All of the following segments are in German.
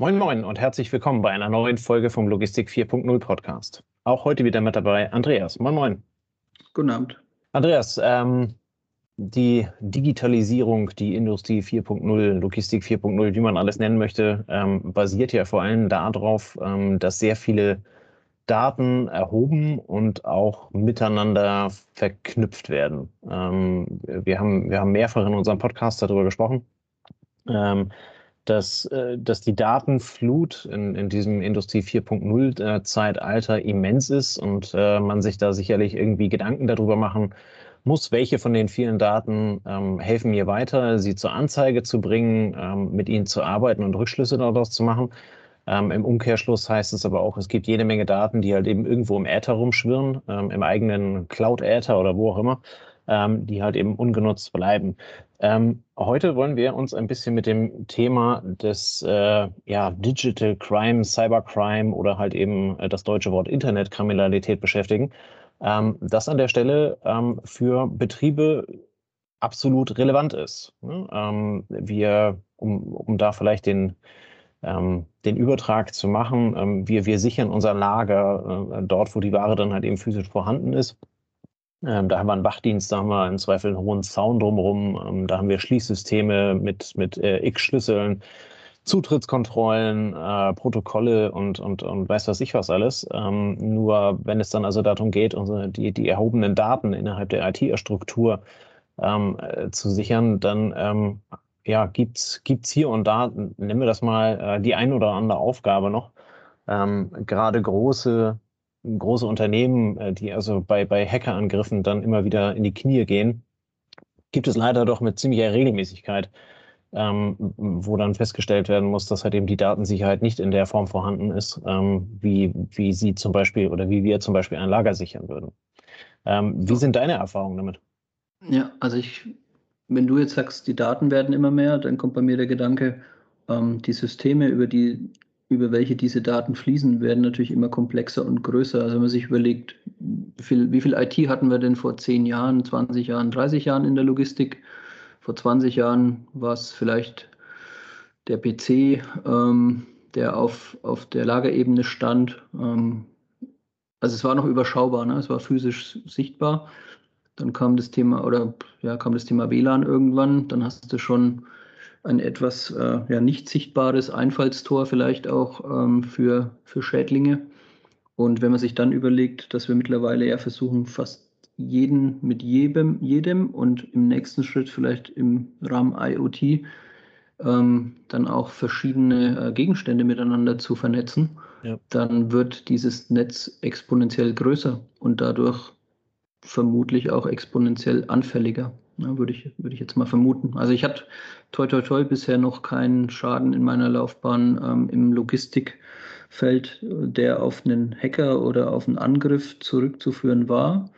Moin Moin und herzlich willkommen bei einer neuen Folge vom Logistik 4.0 Podcast. Auch heute wieder mit dabei Andreas. Moin Moin. Guten Abend. Andreas, ähm, die Digitalisierung, die Industrie 4.0, Logistik 4.0, wie man alles nennen möchte, ähm, basiert ja vor allem darauf, ähm, dass sehr viele Daten erhoben und auch miteinander verknüpft werden. Ähm, wir, haben, wir haben mehrfach in unserem Podcast darüber gesprochen, ähm, dass, äh, dass die Datenflut in, in diesem Industrie 4.0 äh, Zeitalter immens ist und äh, man sich da sicherlich irgendwie Gedanken darüber machen muss, welche von den vielen Daten ähm, helfen mir weiter, sie zur Anzeige zu bringen, ähm, mit ihnen zu arbeiten und Rückschlüsse daraus zu machen. Ähm, Im Umkehrschluss heißt es aber auch, es gibt jede Menge Daten, die halt eben irgendwo im Äther rumschwirren, im eigenen Cloud-Äther oder wo auch immer, ähm, die halt eben ungenutzt bleiben. Ähm, heute wollen wir uns ein bisschen mit dem Thema des äh, ja, Digital Crime, Cybercrime oder halt eben äh, das deutsche Wort Internetkriminalität beschäftigen. Ähm, das an der Stelle ähm, für Betriebe absolut relevant ist. Ne? Ähm, wir, um, um da vielleicht den, ähm, den Übertrag zu machen, ähm, wir, wir sichern unser Lager äh, dort, wo die Ware dann halt eben physisch vorhanden ist. Ähm, da haben wir einen Wachdienst, da haben wir im Zweifel einen hohen Zaun drumherum, ähm, da haben wir Schließsysteme mit, mit äh, X-Schlüsseln, Zutrittskontrollen, äh, Protokolle und, und, und weiß was ich was alles. Ähm, nur wenn es dann also darum geht, unsere, die, die erhobenen Daten innerhalb der IT-Struktur ähm, äh, zu sichern, dann ähm, ja, gibt's gibt's hier und da, nennen wir das mal, äh, die ein oder andere Aufgabe noch. Ähm, gerade große große Unternehmen, äh, die also bei, bei Hackerangriffen dann immer wieder in die Knie gehen, gibt es leider doch mit ziemlicher Regelmäßigkeit, ähm, wo dann festgestellt werden muss, dass halt eben die Datensicherheit nicht in der Form vorhanden ist, ähm, wie, wie Sie zum Beispiel oder wie wir zum Beispiel ein Lager sichern würden. Ähm, wie sind deine Erfahrungen damit? Ja, also ich, wenn du jetzt sagst, die Daten werden immer mehr, dann kommt bei mir der Gedanke, ähm, die Systeme, über die über welche diese Daten fließen, werden natürlich immer komplexer und größer. Also wenn man sich überlegt, wie viel, wie viel IT hatten wir denn vor 10 Jahren, 20 Jahren, 30 Jahren in der Logistik? Vor 20 Jahren war es vielleicht der PC, ähm, der auf, auf der Lagerebene stand. Ähm, also es war noch überschaubar, ne? es war physisch sichtbar. Dann kam das Thema oder ja, kam das Thema WLAN irgendwann. Dann hast du schon ein etwas äh, ja, nicht sichtbares Einfallstor vielleicht auch ähm, für, für Schädlinge. Und wenn man sich dann überlegt, dass wir mittlerweile ja versuchen, fast jeden mit jedem, jedem und im nächsten Schritt vielleicht im Rahmen IoT ähm, dann auch verschiedene äh, Gegenstände miteinander zu vernetzen, ja. dann wird dieses Netz exponentiell größer und dadurch vermutlich auch exponentiell anfälliger. Ja, würde ich, würde ich jetzt mal vermuten. Also ich hatte toi toi toi bisher noch keinen Schaden in meiner Laufbahn ähm, im Logistikfeld, der auf einen Hacker oder auf einen Angriff zurückzuführen war.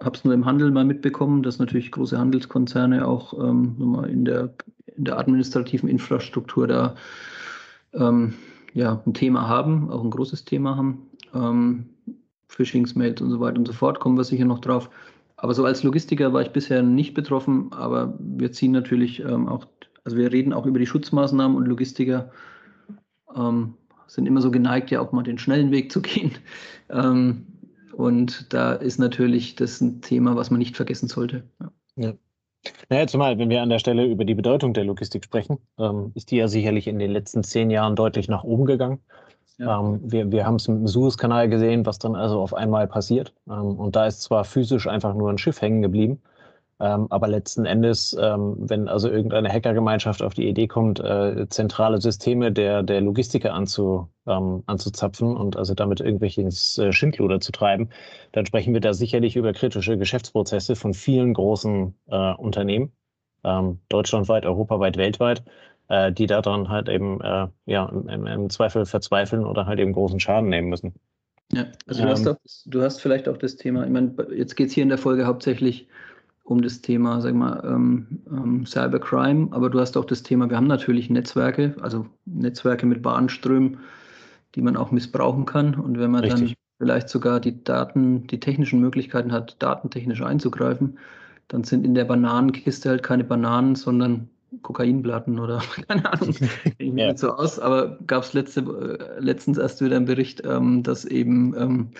Habe es nur im Handel mal mitbekommen, dass natürlich große Handelskonzerne auch ähm, in, der, in der administrativen Infrastruktur da ähm, ja, ein Thema haben, auch ein großes Thema haben. Ähm, Phishing-Mails und so weiter und so fort, kommen wir sicher noch drauf. Aber so als Logistiker war ich bisher nicht betroffen, aber wir ziehen natürlich ähm, auch, also wir reden auch über die Schutzmaßnahmen und Logistiker ähm, sind immer so geneigt, ja auch mal den schnellen Weg zu gehen. Ähm, und da ist natürlich das ein Thema, was man nicht vergessen sollte. Ja. ja. Naja, zumal, wenn wir an der Stelle über die Bedeutung der Logistik sprechen, ähm, ist die ja sicherlich in den letzten zehn Jahren deutlich nach oben gegangen. Ja. Ähm, wir wir haben es im Suezkanal gesehen, was dann also auf einmal passiert. Ähm, und da ist zwar physisch einfach nur ein Schiff hängen geblieben, ähm, aber letzten Endes, ähm, wenn also irgendeine Hackergemeinschaft auf die Idee kommt, äh, zentrale Systeme der, der Logistiker anzu, ähm, anzuzapfen und also damit irgendwelches äh, Schindluder zu treiben, dann sprechen wir da sicherlich über kritische Geschäftsprozesse von vielen großen äh, Unternehmen, ähm, deutschlandweit, europaweit, weltweit äh, die daran halt eben äh, ja, im, im, Zweifel verzweifeln oder halt eben großen Schaden nehmen müssen. Ja, also du, hast, auch, du hast vielleicht auch das Thema, ich meine, jetzt geht es hier in der Folge hauptsächlich um das Thema, sag mal, ähm, ähm, Cybercrime, aber du hast auch das Thema, wir haben natürlich Netzwerke, also Netzwerke mit Bahnströmen, die man auch missbrauchen kann. Und wenn man Richtig. dann vielleicht sogar die Daten, die technischen Möglichkeiten hat, datentechnisch einzugreifen, dann sind in der Bananenkiste halt keine Bananen, sondern Kokainplatten oder keine Ahnung, ich ja. nicht so aus, aber gab es letzte, äh, letztens erst wieder einen Bericht, ähm, dass eben ähm,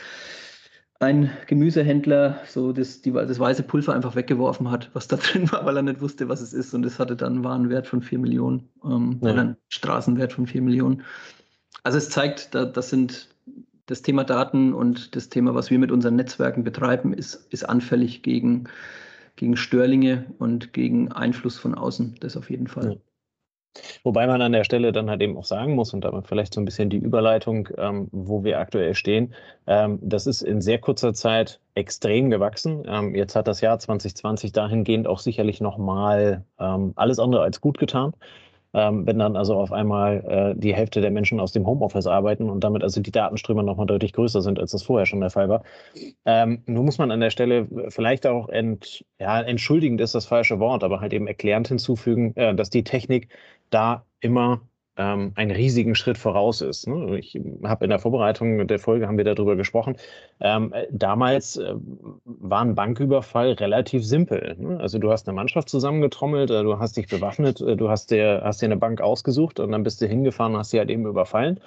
ein Gemüsehändler so das, die, das weiße Pulver einfach weggeworfen hat, was da drin war, weil er nicht wusste, was es ist. Und es hatte dann einen Warenwert von 4 Millionen ähm, ja. oder einen Straßenwert von 4 Millionen. Also es zeigt, da, das sind das Thema Daten und das Thema, was wir mit unseren Netzwerken betreiben, ist, ist anfällig gegen, gegen Störlinge und gegen Einfluss von außen. Das auf jeden Fall. Ja. Wobei man an der Stelle dann halt eben auch sagen muss, und damit vielleicht so ein bisschen die Überleitung, ähm, wo wir aktuell stehen, ähm, das ist in sehr kurzer Zeit extrem gewachsen. Ähm, jetzt hat das Jahr 2020 dahingehend auch sicherlich nochmal ähm, alles andere als gut getan. Ähm, wenn dann also auf einmal äh, die Hälfte der Menschen aus dem Homeoffice arbeiten und damit also die Datenströme nochmal deutlich größer sind, als das vorher schon der Fall war. Ähm, nur muss man an der Stelle vielleicht auch ent, ja, entschuldigend ist das falsche Wort, aber halt eben erklärend hinzufügen, äh, dass die Technik da immer ähm, einen riesigen Schritt voraus ist. Ne? Ich habe in der Vorbereitung der Folge haben wir darüber gesprochen. Ähm, damals äh, war ein Banküberfall relativ simpel. Ne? Also du hast eine Mannschaft zusammengetrommelt, äh, du hast dich bewaffnet, äh, du hast dir, hast dir eine Bank ausgesucht und dann bist du hingefahren und hast sie halt eben überfallen.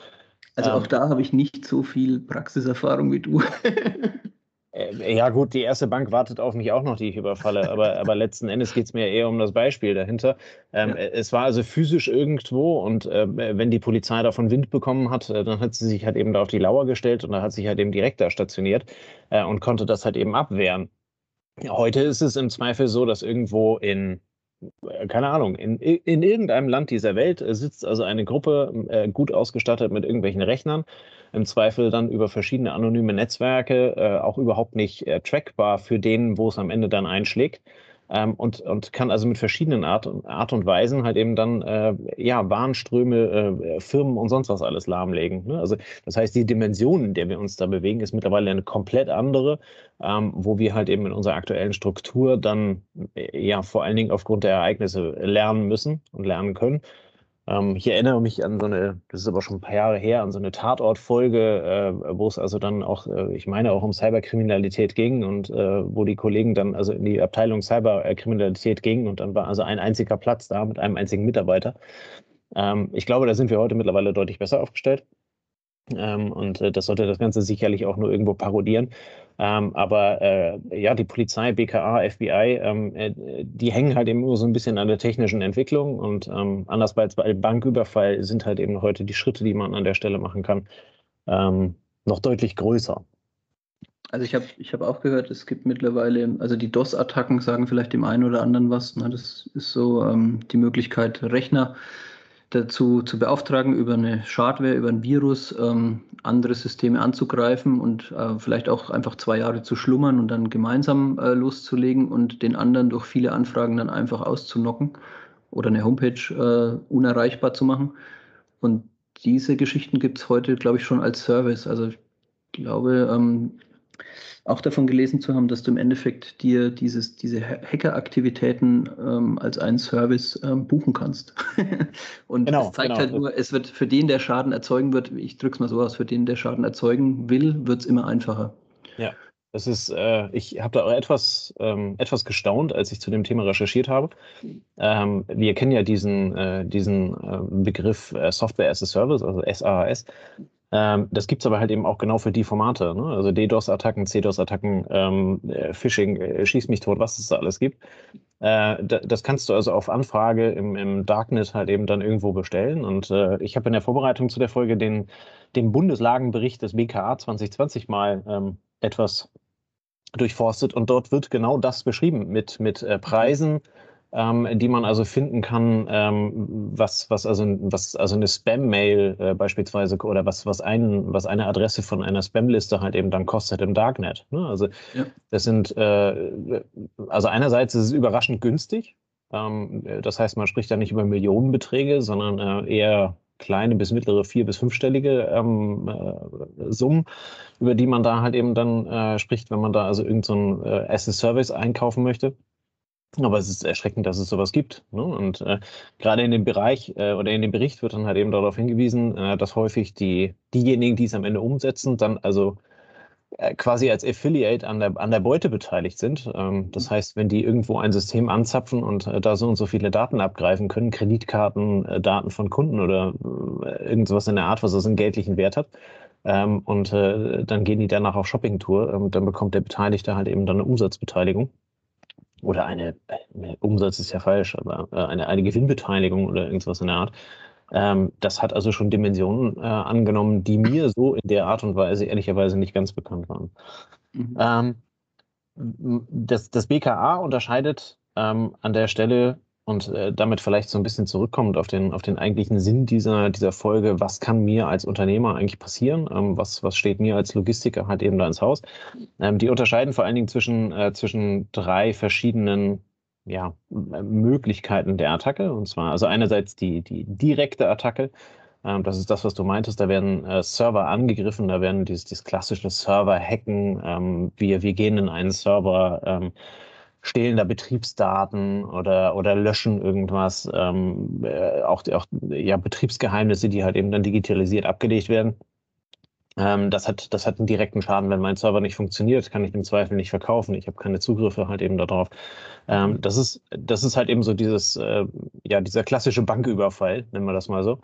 Also auch ähm, da habe ich nicht so viel Praxiserfahrung wie du. Äh, ja, gut, die erste Bank wartet auf mich auch noch, die ich überfalle. Aber, aber letzten Endes geht es mir eher um das Beispiel dahinter. Ähm, ja. Es war also physisch irgendwo und äh, wenn die Polizei davon Wind bekommen hat, äh, dann hat sie sich halt eben da auf die Lauer gestellt und da hat sich halt eben direkt da stationiert äh, und konnte das halt eben abwehren. Heute ist es im Zweifel so, dass irgendwo in äh, keine Ahnung, in, in irgendeinem Land dieser Welt sitzt also eine Gruppe äh, gut ausgestattet mit irgendwelchen Rechnern im Zweifel dann über verschiedene anonyme Netzwerke äh, auch überhaupt nicht äh, trackbar für den, wo es am Ende dann einschlägt. Ähm, und, und kann also mit verschiedenen Art, Art und Weisen halt eben dann äh, ja, Warenströme, äh, Firmen und sonst was alles lahmlegen. Ne? Also das heißt, die Dimension, in der wir uns da bewegen, ist mittlerweile eine komplett andere, ähm, wo wir halt eben in unserer aktuellen Struktur dann äh, ja vor allen Dingen aufgrund der Ereignisse lernen müssen und lernen können. Ähm, ich erinnere mich an so eine, das ist aber schon ein paar Jahre her, an so eine Tatortfolge, äh, wo es also dann auch, äh, ich meine, auch um Cyberkriminalität ging und äh, wo die Kollegen dann also in die Abteilung Cyberkriminalität gingen und dann war also ein einziger Platz da mit einem einzigen Mitarbeiter. Ähm, ich glaube, da sind wir heute mittlerweile deutlich besser aufgestellt. Ähm, und äh, das sollte das Ganze sicherlich auch nur irgendwo parodieren. Ähm, aber äh, ja, die Polizei, BKA, FBI, ähm, äh, die hängen halt eben nur so ein bisschen an der technischen Entwicklung und ähm, anders als bei Banküberfall sind halt eben heute die Schritte, die man an der Stelle machen kann, ähm, noch deutlich größer. Also ich habe ich hab auch gehört, es gibt mittlerweile, also die DOS-Attacken sagen vielleicht dem einen oder anderen was. Ne? Das ist so ähm, die Möglichkeit, Rechner dazu zu beauftragen, über eine Schadware, über ein Virus ähm, andere Systeme anzugreifen und äh, vielleicht auch einfach zwei Jahre zu schlummern und dann gemeinsam äh, loszulegen und den anderen durch viele Anfragen dann einfach auszunocken oder eine Homepage äh, unerreichbar zu machen. Und diese Geschichten gibt es heute, glaube ich, schon als Service. Also ich glaube, ähm, auch davon gelesen zu haben, dass du im Endeffekt dir dieses, diese Hackeraktivitäten ähm, als einen Service ähm, buchen kannst. und genau, es zeigt genau. halt nur, es wird für den, der Schaden erzeugen wird, ich drücke es mal so aus, für den, der Schaden erzeugen will, wird es immer einfacher. Ja. Das ist, äh, ich habe da auch etwas, ähm, etwas gestaunt, als ich zu dem Thema recherchiert habe. Ähm, wir kennen ja diesen, äh, diesen äh, Begriff äh, Software as a Service, also SaaS. Ähm, das gibt es aber halt eben auch genau für die Formate. Ne? Also DDoS-Attacken, CDOS-Attacken, ähm, äh, Phishing, äh, schieß mich tot, was es da alles gibt. Äh, das kannst du also auf Anfrage im, im, Darknet halt eben dann irgendwo bestellen. Und äh, ich habe in der Vorbereitung zu der Folge den, den Bundeslagenbericht des BKA 2020 mal ähm, etwas durchforstet und dort wird genau das beschrieben mit, mit äh, Preisen, ähm, die man also finden kann, ähm, was, was, also, was also eine Spam-Mail äh, beispielsweise oder was, was, ein, was eine Adresse von einer Spam-Liste halt eben dann kostet im Darknet. Ne? Also ja. das sind, äh, also einerseits ist es überraschend günstig. Ähm, das heißt, man spricht da nicht über Millionenbeträge, sondern äh, eher kleine bis mittlere vier- bis fünfstellige ähm, äh, Summen, über die man da halt eben dann äh, spricht, wenn man da also irgendein so äh, Asset-Service einkaufen möchte. Aber es ist erschreckend, dass es sowas gibt. Ne? Und äh, gerade in dem Bereich äh, oder in dem Bericht wird dann halt eben darauf hingewiesen, äh, dass häufig die, diejenigen, die es am Ende umsetzen, dann also äh, quasi als Affiliate an der, an der Beute beteiligt sind. Ähm, das heißt, wenn die irgendwo ein System anzapfen und äh, da so und so viele Daten abgreifen können, Kreditkarten, äh, Daten von Kunden oder irgendwas in der Art, was das einen geldlichen Wert hat, ähm, und dann gehen die danach auf Shoppingtour, ähm, dann bekommt der Beteiligte halt eben dann eine Umsatzbeteiligung. Oder eine, Umsatz ist ja falsch, aber eine, eine Gewinnbeteiligung oder irgendwas in der Art. Ähm, das hat also schon Dimensionen äh, angenommen, die mir so in der Art und Weise ehrlicherweise nicht ganz bekannt waren. Mhm. Ähm, das, das, BKA unterscheidet ähm, an der Stelle und äh, damit vielleicht so ein bisschen zurückkommend auf den, auf den eigentlichen Sinn dieser, dieser Folge, was kann mir als Unternehmer eigentlich passieren? Ähm, was, was steht mir als Logistiker halt eben da ins Haus? Ähm, die unterscheiden vor allen Dingen zwischen, äh, zwischen drei verschiedenen ja, Möglichkeiten der Attacke. Und zwar also einerseits die, die direkte Attacke. Ähm, das ist das, was du meintest. Da werden äh, Server angegriffen, da werden dieses, dieses klassische Server-Hacken. Ähm, wir, wir gehen in einen Server, ähm, stehlen da Betriebsdaten oder, oder löschen irgendwas. Ähm, äh, auch auch ja, Betriebsgeheimnisse, die halt eben dann digitalisiert abgelegt werden. Ähm, das, hat, das hat einen direkten Schaden, wenn mein Server nicht funktioniert, kann ich im Zweifel nicht verkaufen. Ich habe keine Zugriffe halt eben darauf. Ähm, das, ist, das ist halt eben so dieses, äh, ja, dieser klassische Banküberfall, nennen wir das mal so,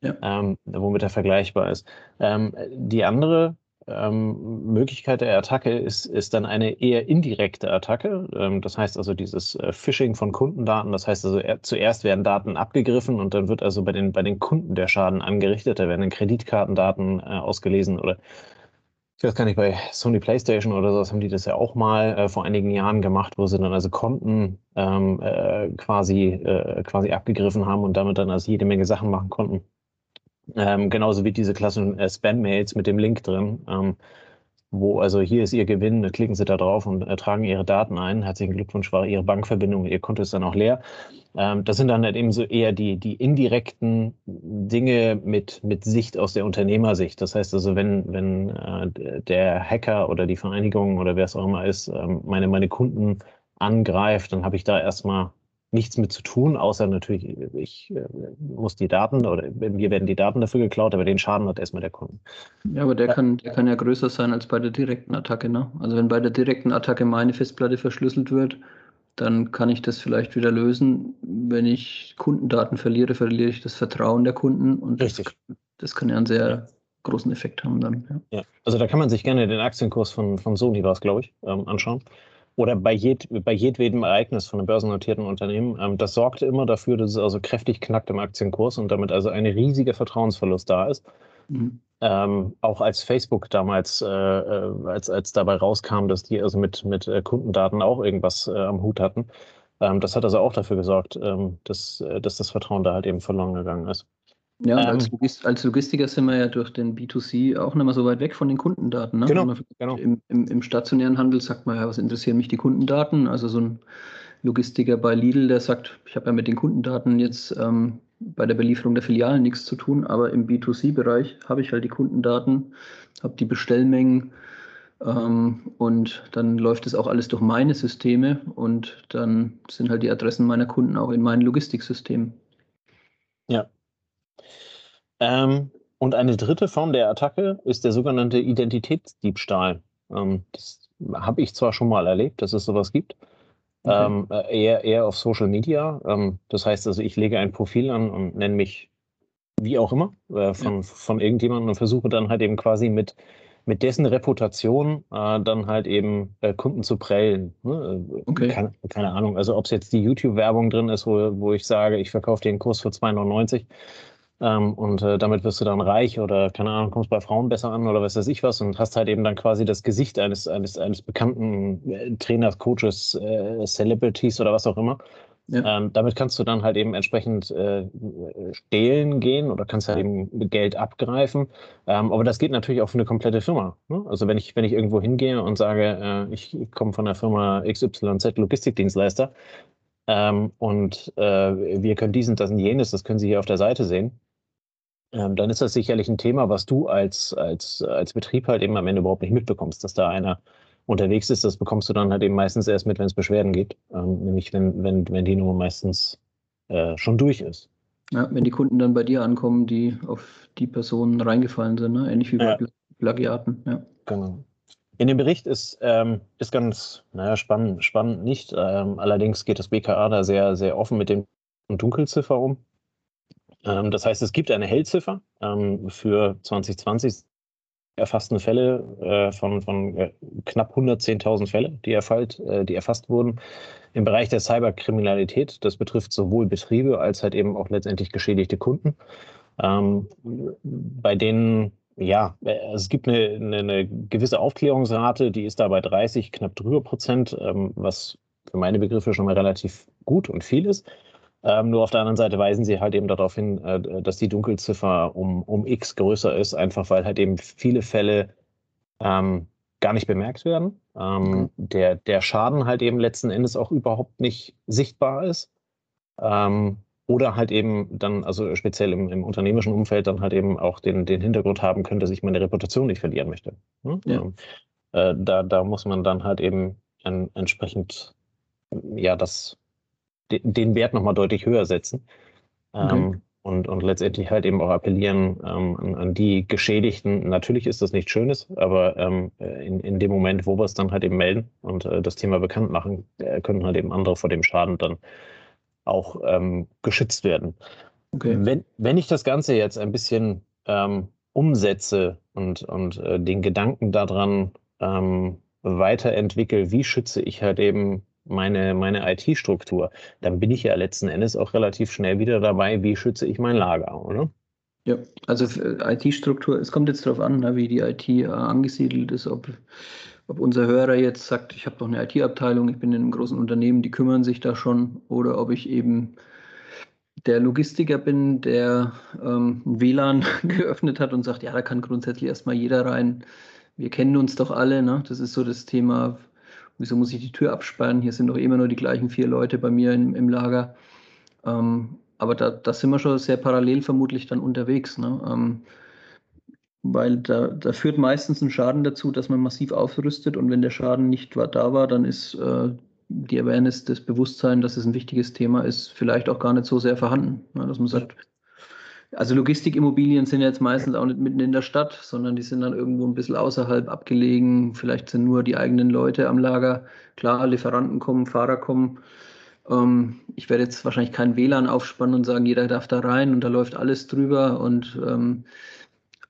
ja. ähm, womit er vergleichbar ist. Ähm, die andere ähm, Möglichkeit der Attacke ist, ist dann eine eher indirekte Attacke. Ähm, das heißt also dieses äh, Phishing von Kundendaten. Das heißt also er, zuerst werden Daten abgegriffen und dann wird also bei den, bei den Kunden der Schaden angerichtet. Da werden dann Kreditkartendaten äh, ausgelesen oder ich weiß gar nicht, bei Sony PlayStation oder sowas haben die das ja auch mal äh, vor einigen Jahren gemacht, wo sie dann also Konten ähm, äh, quasi, äh, quasi abgegriffen haben und damit dann also jede Menge Sachen machen konnten. Ähm, genauso wie diese klassischen äh, Spam-Mails mit dem Link drin, ähm, wo also hier ist Ihr Gewinn, klicken Sie da drauf und äh, tragen Ihre Daten ein. Herzlichen Glückwunsch, war Ihre Bankverbindung, Ihr Konto ist dann auch leer. Ähm, das sind dann halt eben so eher die, die indirekten Dinge mit, mit Sicht aus der Unternehmersicht. Das heißt also, wenn, wenn äh, der Hacker oder die Vereinigung oder wer es auch immer ist, ähm, meine, meine Kunden angreift, dann habe ich da erstmal nichts mit zu tun, außer natürlich, ich äh, muss die Daten oder mir werden die Daten dafür geklaut, aber den Schaden hat erstmal der Kunde. Ja, aber der. Kann, der kann ja größer sein als bei der direkten Attacke. Ne? Also wenn bei der direkten Attacke meine Festplatte verschlüsselt wird, dann kann ich das vielleicht wieder lösen. Wenn ich Kundendaten verliere, verliere ich das Vertrauen der Kunden und Richtig. Das, das kann ja einen sehr ja. großen Effekt haben dann. Ja. ja. also da kann man sich gerne den Aktienkurs von, von Sony war es, glaube ich, ähm, anschauen oder bei, jed, bei jedwedem Ereignis von einem börsennotierten Unternehmen. Ähm, das sorgte immer dafür, dass es also kräftig knackt im Aktienkurs und damit also ein riesiger Vertrauensverlust da ist. Mhm. Ähm, auch als Facebook damals, äh, äh, als, als dabei rauskam, dass die also mit, mit äh, Kundendaten auch irgendwas äh, am Hut hatten. Ähm, das hat also auch dafür gesorgt, ähm, dass, äh, dass das Vertrauen da halt eben verloren gegangen ist. Ja, ähm, als, Logist als, Logistiker sind wir ja durch den B2C auch nicht mehr so weit weg von den Kundendaten. Ne? Genau, genau. Im, im, Im, stationären Handel sagt man ja, was interessieren mich die Kundendaten? Also so ein Logistiker bei Lidl, der sagt, ich habe ja mit den Kundendaten jetzt ähm, bei der Belieferung der Filialen nichts zu tun, aber im B2C-Bereich habe ich halt die Kundendaten, habe die Bestellmengen ähm, und dann läuft es auch alles durch meine Systeme und dann sind halt die Adressen meiner Kunden auch in meinen Logistiksystemen. Ja, ähm, und eine dritte Form der Attacke ist der sogenannte Identitätsdiebstahl. Ähm, das habe ich zwar schon mal erlebt, dass es sowas gibt. Okay. Ähm, äh, eher, eher auf Social Media. Ähm, das heißt also, ich lege ein Profil an und nenne mich wie auch immer äh, von, ja. von irgendjemandem und versuche dann halt eben quasi mit, mit dessen Reputation äh, dann halt eben äh, Kunden zu prellen. Ne? Okay. Keine, keine, Ahnung, also ob es jetzt die YouTube-Werbung drin ist, wo, wo ich sage, ich verkaufe den Kurs für 2,99 ähm, und äh, damit wirst du dann reich oder, keine Ahnung, kommst bei Frauen besser an oder was weiß ich was und hast halt eben dann quasi das Gesicht eines, eines, eines bekannten äh, Trainers, Coaches, äh, Celebrities oder was auch immer. Ja. Ähm, damit kannst du dann halt eben entsprechend äh, stehlen gehen oder kannst halt eben Geld abgreifen. Ähm, aber das geht natürlich auch für eine komplette Firma. Ne? Also wenn ich, wenn ich irgendwo hingehe und sage, äh, ich komme von der Firma XYZ Logistikdienstleister ähm, und äh, wir können dies und das und jenes, das können Sie hier auf der Seite sehen ähm, dann ist das sicherlich ein Thema, was du als, als, als Betrieb halt eben am Ende überhaupt nicht mitbekommst, dass da einer unterwegs ist. Das bekommst du dann halt eben meistens erst mit, wenn es Beschwerden gibt, ähm, nämlich wenn, wenn, wenn die Nummer meistens äh, schon durch ist. Ja, wenn die Kunden dann bei dir ankommen, die auf die Personen reingefallen sind, ne? ähnlich wie bei ja. Plagiaten. Ja. Genau. In dem Bericht ist, ähm, ist ganz naja, spannend, spannend nicht. Ähm, allerdings geht das BKA da sehr, sehr offen mit dem Dunkelziffer um. Ähm, das heißt, es gibt eine Hellziffer ähm, für 2020 erfassten Fälle äh, von, von äh, knapp 110.000 Fälle, die, erfallt, äh, die erfasst wurden im Bereich der Cyberkriminalität. Das betrifft sowohl Betriebe als halt eben auch letztendlich geschädigte Kunden, ähm, bei denen ja, es gibt eine, eine, eine, gewisse Aufklärungsrate, die ist da bei 30, knapp drüber Prozent, was für meine Begriffe schon mal relativ gut und viel ist. Ähm, nur auf der anderen Seite weisen sie halt eben darauf hin, äh, dass die Dunkelziffer um, um X größer ist, einfach weil halt eben viele Fälle ähm, gar nicht bemerkt werden. Ähm, mhm. der, der Schaden halt eben letzten Endes auch überhaupt nicht sichtbar ist. Ähm, oder halt eben dann, also speziell im, im unternehmischen Umfeld, dann halt eben auch den, den Hintergrund haben könnte, dass ich meine Reputation nicht verlieren möchte. Ne? Ja. Ähm, äh, da, da muss man dann halt eben ein, entsprechend ja das den Wert nochmal deutlich höher setzen. Okay. Ähm, und, und letztendlich halt eben auch appellieren ähm, an, an, die Geschädigten. Natürlich ist das nichts Schönes, aber ähm, in, in dem Moment, wo wir es dann halt eben melden und äh, das Thema bekannt machen, äh, können halt eben andere vor dem Schaden dann auch ähm, geschützt werden. Okay. Wenn, wenn ich das Ganze jetzt ein bisschen ähm, umsetze und, und äh, den Gedanken daran ähm, weiterentwickle, wie schütze ich halt eben meine, meine IT-Struktur, dann bin ich ja letzten Endes auch relativ schnell wieder dabei, wie schütze ich mein Lager, oder? Ja, also IT-Struktur, es kommt jetzt darauf an, ne, wie die IT äh, angesiedelt ist, ob, ob unser Hörer jetzt sagt, ich habe doch eine IT-Abteilung, ich bin in einem großen Unternehmen, die kümmern sich da schon, oder ob ich eben der Logistiker bin, der ähm, WLAN geöffnet hat und sagt, ja, da kann grundsätzlich erstmal jeder rein. Wir kennen uns doch alle, ne? Das ist so das Thema, wieso muss ich die Tür absperren? Hier sind doch immer nur die gleichen vier Leute bei mir im, im Lager. Ähm, aber da, da, sind wir schon sehr parallel vermutlich dann unterwegs. Ne? Ähm, weil da, da, führt meistens ein Schaden dazu, dass man massiv aufrüstet und wenn der Schaden nicht da war, dann ist äh, die Awareness, das Bewusstsein, dass es ein wichtiges Thema ist, vielleicht auch gar nicht so sehr vorhanden. Ne? Dass man sagt, also Logistikimmobilien sind jetzt meistens auch nicht mitten in der Stadt, sondern die sind dann irgendwo ein bisschen außerhalb abgelegen. Vielleicht sind nur die eigenen Leute am Lager. Klar, Lieferanten kommen, Fahrer kommen. Ähm, ich werde jetzt wahrscheinlich kein WLAN aufspannen und sagen, jeder darf da rein und da läuft alles drüber. Und ähm,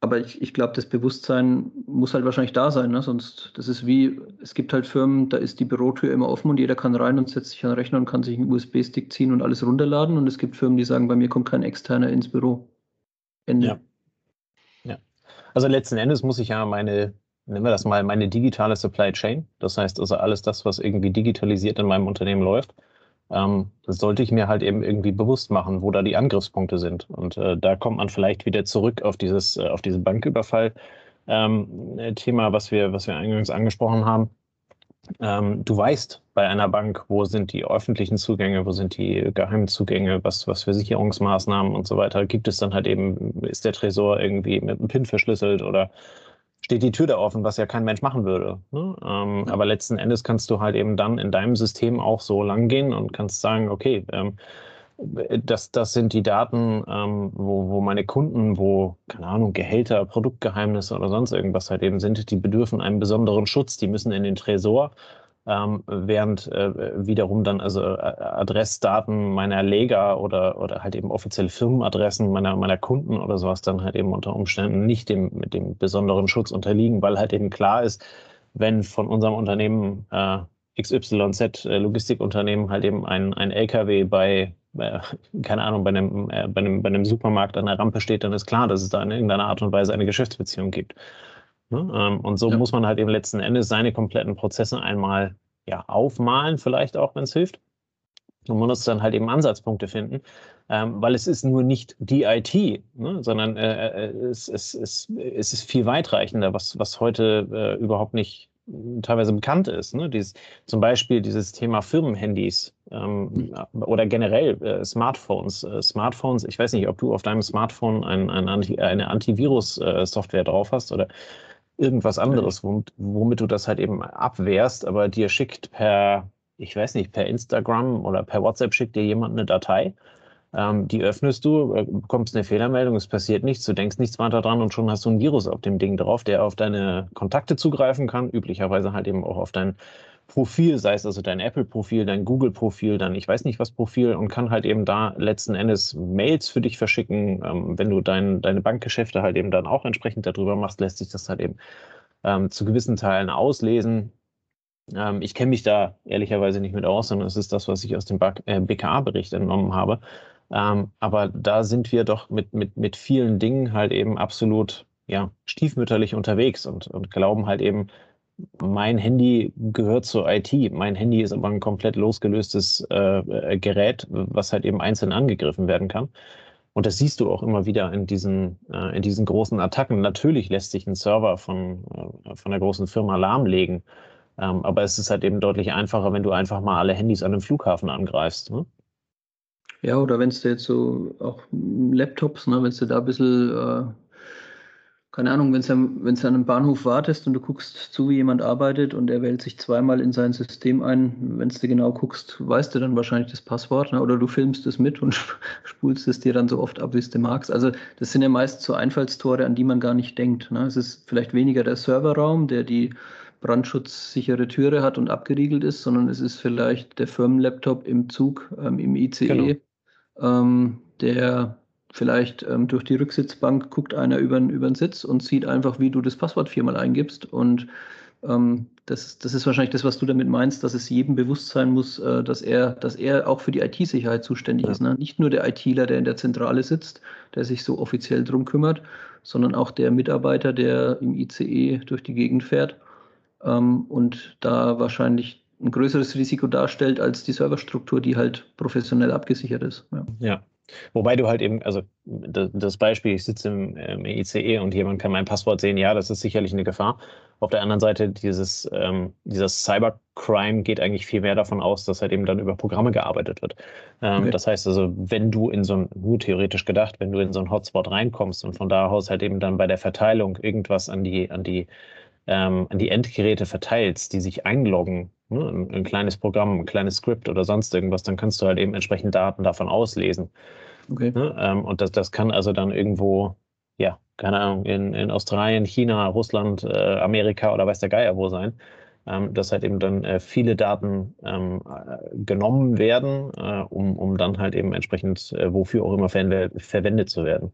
aber ich, ich glaube, das Bewusstsein muss halt wahrscheinlich da sein. Ne? Sonst, das ist wie, es gibt halt Firmen, da ist die Bürotür immer offen und jeder kann rein und setzt sich an den Rechner und kann sich einen USB-Stick ziehen und alles runterladen. Und es gibt Firmen, die sagen, bei mir kommt kein Externer ins Büro. Ende. Ja. ja. Also letzten Endes muss ich ja meine, nennen wir das mal, meine digitale Supply Chain, das heißt also alles das, was irgendwie digitalisiert in meinem Unternehmen läuft, ähm, sollte ich mir halt eben irgendwie bewusst machen, wo da die Angriffspunkte sind. Und äh, da kommt man vielleicht wieder zurück auf dieses, äh, auf diesen Banküberfall. Ähm, Thema, was wir, was wir eingangs angesprochen haben. Ähm, du weißt bei einer Bank, wo sind die öffentlichen Zugänge, wo sind die geheimen Zugänge, was, was für Sicherungsmaßnahmen und so weiter gibt es dann halt eben, ist der Tresor irgendwie mit einem PIN verschlüsselt oder steht die Tür da offen, was ja kein Mensch machen würde. Ne? Ähm, ja. Aber letzten Endes kannst du halt eben dann in deinem System auch so lang gehen und kannst sagen, okay, ähm, das, das sind die Daten, ähm, wo, wo meine Kunden, wo, keine Ahnung, Gehälter, Produktgeheimnisse oder sonst irgendwas halt eben sind, die bedürfen einen besonderen Schutz, die müssen in den Tresor, ähm, während äh, wiederum dann also äh, Adressdaten meiner Lega oder, oder halt eben offizielle Firmenadressen meiner, meiner Kunden oder sowas dann halt eben unter Umständen nicht dem, mit dem besonderen Schutz unterliegen, weil halt eben klar ist, wenn von unserem Unternehmen äh, XYZ äh, Logistikunternehmen halt eben ein, ein LKW bei äh, keine Ahnung, bei einem, äh, bei, einem, bei einem Supermarkt an der Rampe steht, dann ist klar, dass es da in irgendeiner Art und Weise eine Geschäftsbeziehung gibt. Ne? Ähm, und so ja. muss man halt eben letzten Endes seine kompletten Prozesse einmal ja, aufmalen, vielleicht auch, wenn es hilft. Und man muss dann halt eben Ansatzpunkte finden, ähm, weil es ist nur nicht die IT, ne, sondern äh, äh, es, es, es, es ist viel weitreichender, was, was heute äh, überhaupt nicht teilweise bekannt ist. Ne? Dieses, zum Beispiel dieses Thema Firmenhandys ähm, oder generell äh, Smartphones. Äh, Smartphones, ich weiß nicht, ob du auf deinem Smartphone ein, ein Anti, eine Antivirus-Software äh, drauf hast oder irgendwas anderes, womit, womit du das halt eben abwehrst, aber dir schickt per, ich weiß nicht, per Instagram oder per WhatsApp schickt dir jemand eine Datei Ähm, die öffnest du, äh, bekommst eine Fehlermeldung, es passiert nichts, du denkst nichts weiter dran und schon hast du ein Virus auf dem Ding drauf, der auf deine Kontakte zugreifen kann, üblicherweise halt eben auch auf dein Profil, sei es also dein Apple-Profil, dein Google-Profil, dein ich weiß nicht was Profil und kann halt eben da letzten Endes Mails für dich verschicken. Ähm, wenn du dein, deine Bankgeschäfte halt eben dann auch entsprechend darüber machst, lässt sich das halt eben ähm, zu gewissen Teilen auslesen. Ähm, ich kenne mich da ehrlicherweise nicht mit aus, sondern es ist das, was ich aus dem BKA-Bericht äh, entnommen habe. Ähm, aber da sind wir doch mit, mit, mit vielen Dingen halt eben absolut ja, stiefmütterlich unterwegs und, und glauben halt eben, mein Handy gehört zur IT. Mein Handy ist aber ein komplett losgelöstes äh, Gerät, was halt eben einzeln angegriffen werden kann. Und das siehst du auch immer wieder in diesen, äh, in diesen großen Attacken. Natürlich lässt sich ein Server von, äh, von einer großen Firma lahmlegen. Ähm, aber es ist halt eben deutlich einfacher, wenn du einfach mal alle Handys an einem Flughafen angreifst. Ne? Ja, oder wenn es jetzt so auch Laptops, ne, wenn du da ein bisschen äh, keine Ahnung, wenn du an einem Bahnhof wartest und du guckst zu, wie jemand arbeitet und er wählt sich zweimal in sein System ein, wenn du genau guckst, weißt du dann wahrscheinlich das Passwort ne? oder du filmst es mit und spulst es dir dann so oft ab, wie es du magst. Also das sind ja meist so Einfallstore, an die man gar nicht denkt. Ne? Es ist vielleicht weniger der Serverraum, der die brandschutzsichere Türe hat und abgeriegelt ist, sondern es ist vielleicht der Firmenlaptop im Zug, ähm, im ICE, genau. ähm, der Vielleicht ähm, durch die Rücksitzbank guckt einer über, über den Sitz und sieht einfach, wie du das Passwort viermal eingibst. Und ähm, das, das ist wahrscheinlich das, was du damit meinst, dass es jedem bewusst sein muss, äh, dass, er, dass er auch für die IT-Sicherheit zuständig ja. ist. Ne? Nicht nur der ITler, der in der Zentrale sitzt, der sich so offiziell drum kümmert, sondern auch der Mitarbeiter, der im ICE durch die Gegend fährt ähm, und da wahrscheinlich ein größeres Risiko darstellt als die Serverstruktur, die halt professionell abgesichert ist. Ja. ja. Wobei du halt eben, also das Beispiel, ich sitze im, im, ICE und jemand kann mein Passwort sehen, ja, das ist sicherlich eine Gefahr. Auf der anderen Seite, dieses, ähm, dieses Cybercrime geht eigentlich viel mehr davon aus, dass halt eben dann über Programme gearbeitet wird. Ähm, okay. Das heißt also, wenn du in so ein, nur theoretisch gedacht, wenn du in so ein Hotspot reinkommst und von da aus halt eben dann bei der Verteilung irgendwas an die, an die, ähm, an die Endgeräte verteilst, die sich einloggen ne, ein, ein, kleines Programm, ein kleines Skript oder sonst irgendwas, dann kannst du halt eben entsprechend Daten davon auslesen. Okay. Ne, ähm, und das, das kann also dann irgendwo, ja, keine Ahnung, in, in Australien, China, Russland, äh, Amerika oder weiß der Geier wo sein, ähm, dass halt eben dann äh, viele Daten ähm, äh, genommen werden, äh, um, um dann halt eben entsprechend äh, wofür auch immer verwendet, verwendet zu werden.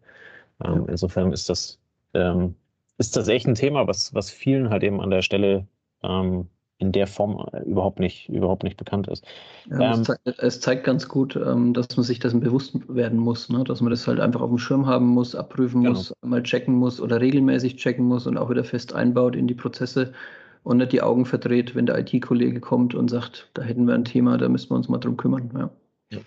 Ähm. Insofern ist das, ähm, ist das echt ein Thema, was, was vielen halt eben an der Stelle ähm, in der Form äh, überhaupt nicht, überhaupt nicht bekannt ist. Ja, ähm, es, zeigt, es, zeigt, ganz gut, ähm, dass man sich dessen bewusst werden muss, ne? dass man das halt einfach auf dem Schirm haben muss, abprüfen genau. muss, mal checken muss oder regelmäßig checken muss und auch wieder fest einbaut in die Prozesse und nicht die Augen verdreht, wenn der IT-Kollege kommt und sagt, da hätten wir ein Thema, da müssen wir uns mal drum kümmern. Ja. ja.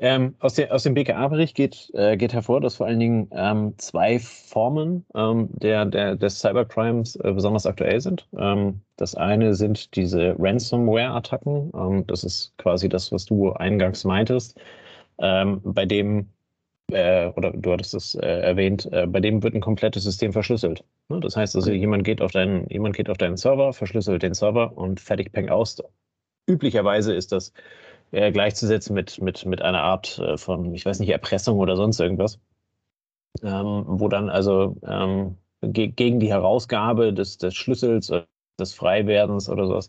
Ähm, aus, der, aus, dem BKA-Bericht geht, äh, geht, hervor, dass vor allen Dingen ähm, zwei Formen ähm, der, der, des Cybercrimes äh, besonders aktuell sind. Ähm, das eine sind diese Ransomware-Attacken. Ähm, das ist quasi das, was du eingangs meintest, ähm, bei dem, äh, oder du hattest es äh, erwähnt, äh, bei dem wird ein komplettes System verschlüsselt. Ne? Das heißt also, jemand geht, auf deinen, jemand geht auf deinen Server, verschlüsselt den Server und fertig, peng aus. Üblicherweise ist das äh, gleichzusetzen mit, mit, mit einer Art äh, von, ich weiß nicht, Erpressung oder sonst irgendwas. Ähm, wo dann also ähm, ge gegen die Herausgabe des, des Schlüssels, des Freiwerdens oder sowas,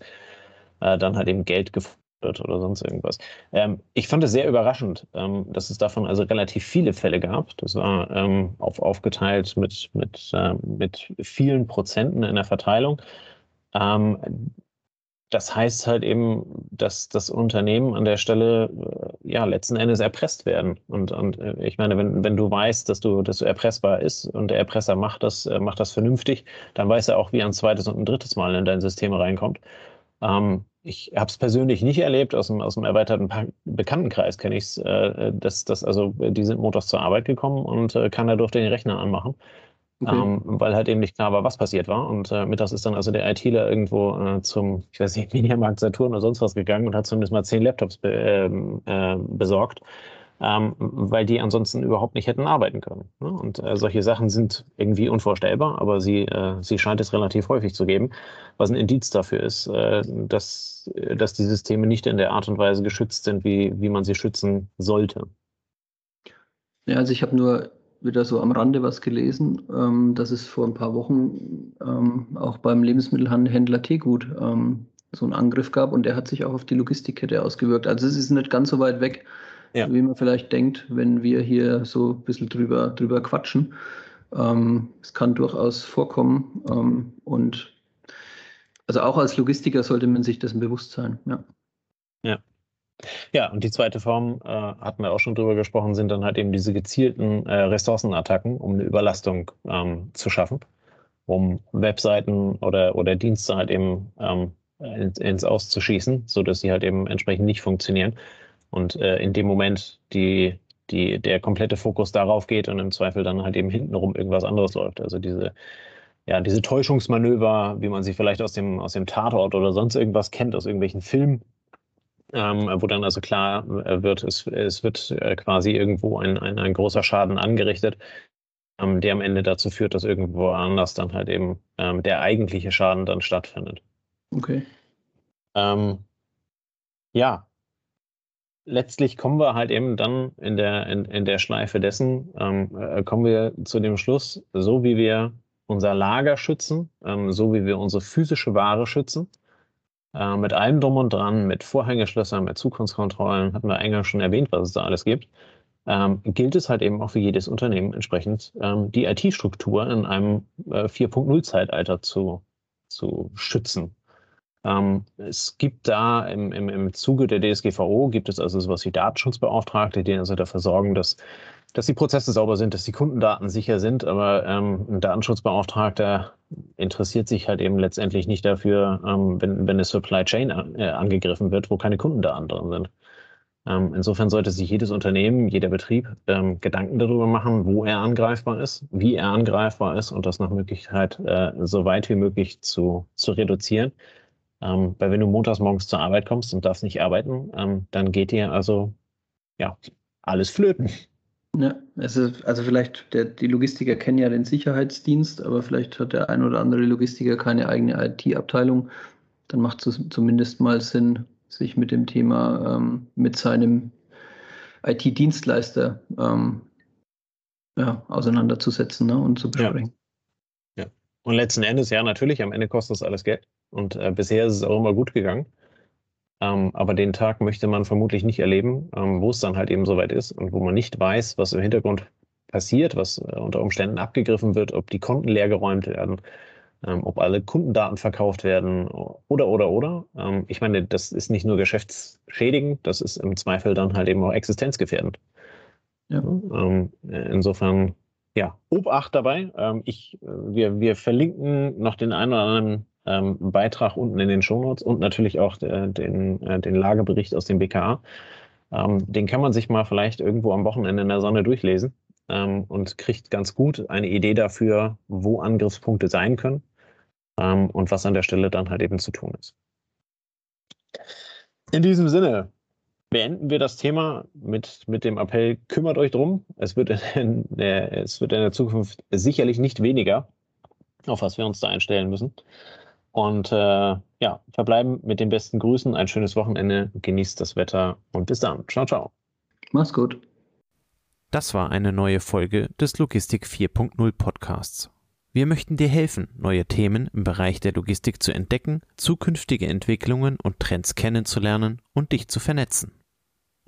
äh, dann halt eben Geld gefordert oder sonst irgendwas. Ähm, ich fand es sehr überraschend, ähm, dass es davon also relativ viele Fälle gab. Das war ähm, auf, aufgeteilt mit, mit, äh, mit vielen Prozenten in der Verteilung. Das heißt halt eben, dass das Unternehmen an der Stelle äh, ja letzten Endes erpresst werden. Und, und äh, ich meine, wenn, wenn du weißt, dass du, dass du erpressbar ist und der Erpresser macht das, äh, macht das vernünftig, dann weiß er auch, wie er ein zweites und ein drittes Mal in dein System reinkommt. Ähm, ich habe es persönlich nicht erlebt, aus dem, aus dem erweiterten Bekanntenkreis kenne ich es, äh, dass, dass also die sind montags zur Arbeit gekommen und äh, kann dadurch den Rechner anmachen. Okay. Ähm, weil halt eben nicht klar war, was passiert war. Und äh, mittags ist dann also der ITler irgendwo äh, zum, ich weiß nicht, Mediamarkt Saturn oder sonst was gegangen und hat zumindest mal zehn Laptops be ähm, äh, besorgt. ähm, weil die ansonsten überhaupt nicht hätten arbeiten können. Ne? Und äh, solche Sachen sind irgendwie unvorstellbar, aber sie, äh, sie scheint es relativ häufig zu geben, was ein Indiz dafür ist, äh, dass, dass die Systeme nicht in der Art und Weise geschützt sind, wie, wie man sie schützen sollte. Ja, also ich habe nur wieder so am Rande was gelesen, ähm, dass es vor ein paar Wochen ähm, auch beim Lebensmittelhändler Teegut ähm, so einen Angriff gab und der hat sich auch auf die Logistikkette ausgewirkt. Also es ist nicht ganz so weit weg, ja. wie man vielleicht denkt, wenn wir hier so ein bisschen drüber, drüber quatschen. Ähm, es kann durchaus vorkommen ähm, und also auch als Logistiker sollte man sich dessen bewusst sein. Ja. Ja. Ja, und die zweite Form, äh, hatten wir auch schon drüber gesprochen, sind dann halt eben diese gezielten äh, Ressourcenattacken, um eine Überlastung ähm, zu schaffen, um Webseiten oder, oder Dienste halt eben ähm, ins, ins Auszuschießen, sodass sie halt eben entsprechend nicht funktionieren. Und äh, in dem Moment die, die, der komplette Fokus darauf geht und im Zweifel dann halt eben hintenrum irgendwas anderes läuft. Also diese, ja, diese Täuschungsmanöver, wie man sie vielleicht aus dem, aus dem Tatort oder sonst irgendwas kennt, aus irgendwelchen Filmen, ähm, wo dann also klar äh, wird, es, es wird äh, quasi irgendwo ein, ein, ein großer Schaden angerichtet, ähm, der am Ende dazu führt, dass irgendwo anders dann halt eben ähm, der eigentliche Schaden dann stattfindet. Okay. Ähm, ja, letztlich kommen wir halt eben dann in der, in, in der Schleife dessen, ähm, äh, kommen wir zu dem Schluss, so wie wir unser Lager schützen, ähm, so wie wir unsere physische Ware schützen, äh, mit allem drum und dran, mit Vorhängeschlössern, mit Zukunftskontrollen, hatten wir eingangs schon erwähnt, was es da alles gibt, ähm, gilt es halt eben auch für jedes Unternehmen entsprechend ähm, die IT-Struktur in einem äh, 4.0-Zeitalter zu, zu schützen. Ähm, es gibt da im, im, im Zuge der DSGVO gibt es also sowas wie Datenschutzbeauftragte, die also dafür sorgen, dass, dass die Prozesse sauber sind, dass die Kundendaten sicher sind. Aber ähm, ein Datenschutzbeauftragter interessiert sich halt eben letztendlich nicht dafür, ähm, wenn, wenn eine Supply Chain äh, angegriffen wird, wo keine Kundendaten drin sind. Ähm, insofern sollte sich jedes Unternehmen, jeder Betrieb ähm, Gedanken darüber machen, wo er angreifbar ist, wie er angreifbar ist und das nach Möglichkeit äh, so weit wie möglich zu, zu reduzieren. Ähm, weil wenn du montags morgens zur Arbeit kommst und darfst nicht arbeiten, ähm, dann geht dir also ja alles flöten. Ja, also, also vielleicht, der, die Logistiker kennen ja den Sicherheitsdienst, aber vielleicht hat der ein oder andere Logistiker keine eigene IT-Abteilung. Dann macht es zumindest mal Sinn, sich mit dem Thema, ähm, mit seinem IT-Dienstleister ähm, ja, auseinanderzusetzen ne, und zu besprechen. Ja. ja. Und letzten Endes, ja, natürlich, am Ende kostet das alles Geld. Und äh, bisher ist es auch immer gut gegangen. Ähm, aber den Tag möchte man vermutlich nicht erleben, ähm, wo es dann halt eben soweit ist und wo man nicht weiß, was im Hintergrund passiert, was äh, unter Umständen abgegriffen wird, ob die Konten leergeräumt werden, ähm, ob alle Kundendaten verkauft werden oder, oder, oder. Ähm, ich meine, das ist nicht nur geschäftsschädigend, das ist im Zweifel dann halt eben auch existenzgefährdend. Ja. Ähm, insofern, ja, Obacht dabei. Ähm, ich, äh, wir, wir verlinken noch den einen oder anderen ähm, Beitrag unten in den Shownotes und natürlich auch äh, den, äh, den Lagebericht aus dem BKA. Ähm, den kann man sich mal vielleicht irgendwo am Wochenende in der Sonne durchlesen ähm, und kriegt ganz gut eine Idee dafür, wo Angriffspunkte sein können ähm, und was an der Stelle dann halt eben zu tun ist. In diesem Sinne beenden wir das Thema mit, mit dem Appell, kümmert euch drum. Es wird in der, es wird in der Zukunft sicherlich nicht weniger, auf was wir uns da einstellen müssen. Und äh, ja, verbleiben mit den besten Grüßen. Ein schönes Wochenende, genießt das Wetter und bis dann. Ciao, ciao. Mach's gut. Das war eine neue Folge des Logistik 4.0 Podcasts. Wir möchten dir helfen, neue Themen im Bereich der Logistik zu entdecken, zukünftige Entwicklungen und Trends kennenzulernen und dich zu vernetzen.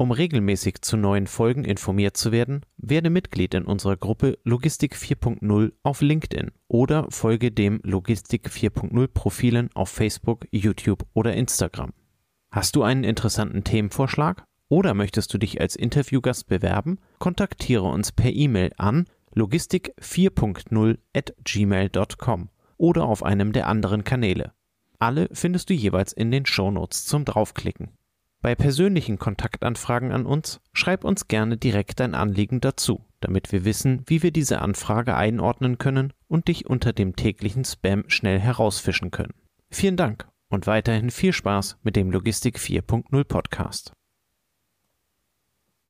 Um regelmäßig zu neuen Folgen informiert zu werden, werde Mitglied in unserer Gruppe Logistik 4.0 auf LinkedIn oder folge dem Logistik 4.0 Profilen auf Facebook, YouTube oder Instagram. Hast du einen interessanten Themenvorschlag oder möchtest du dich als Interviewgast bewerben? Kontaktiere uns per E-Mail an logistik 4.0 at gmail.com oder auf einem der anderen Kanäle. Alle findest du jeweils in den Shownotes zum Draufklicken. Bei persönlichen Kontaktanfragen an uns schreib uns gerne direkt dein Anliegen dazu, damit wir wissen, wie wir diese Anfrage einordnen können und dich unter dem täglichen Spam schnell herausfischen können. Vielen Dank und weiterhin viel Spaß mit dem Logistik 4.0 Podcast.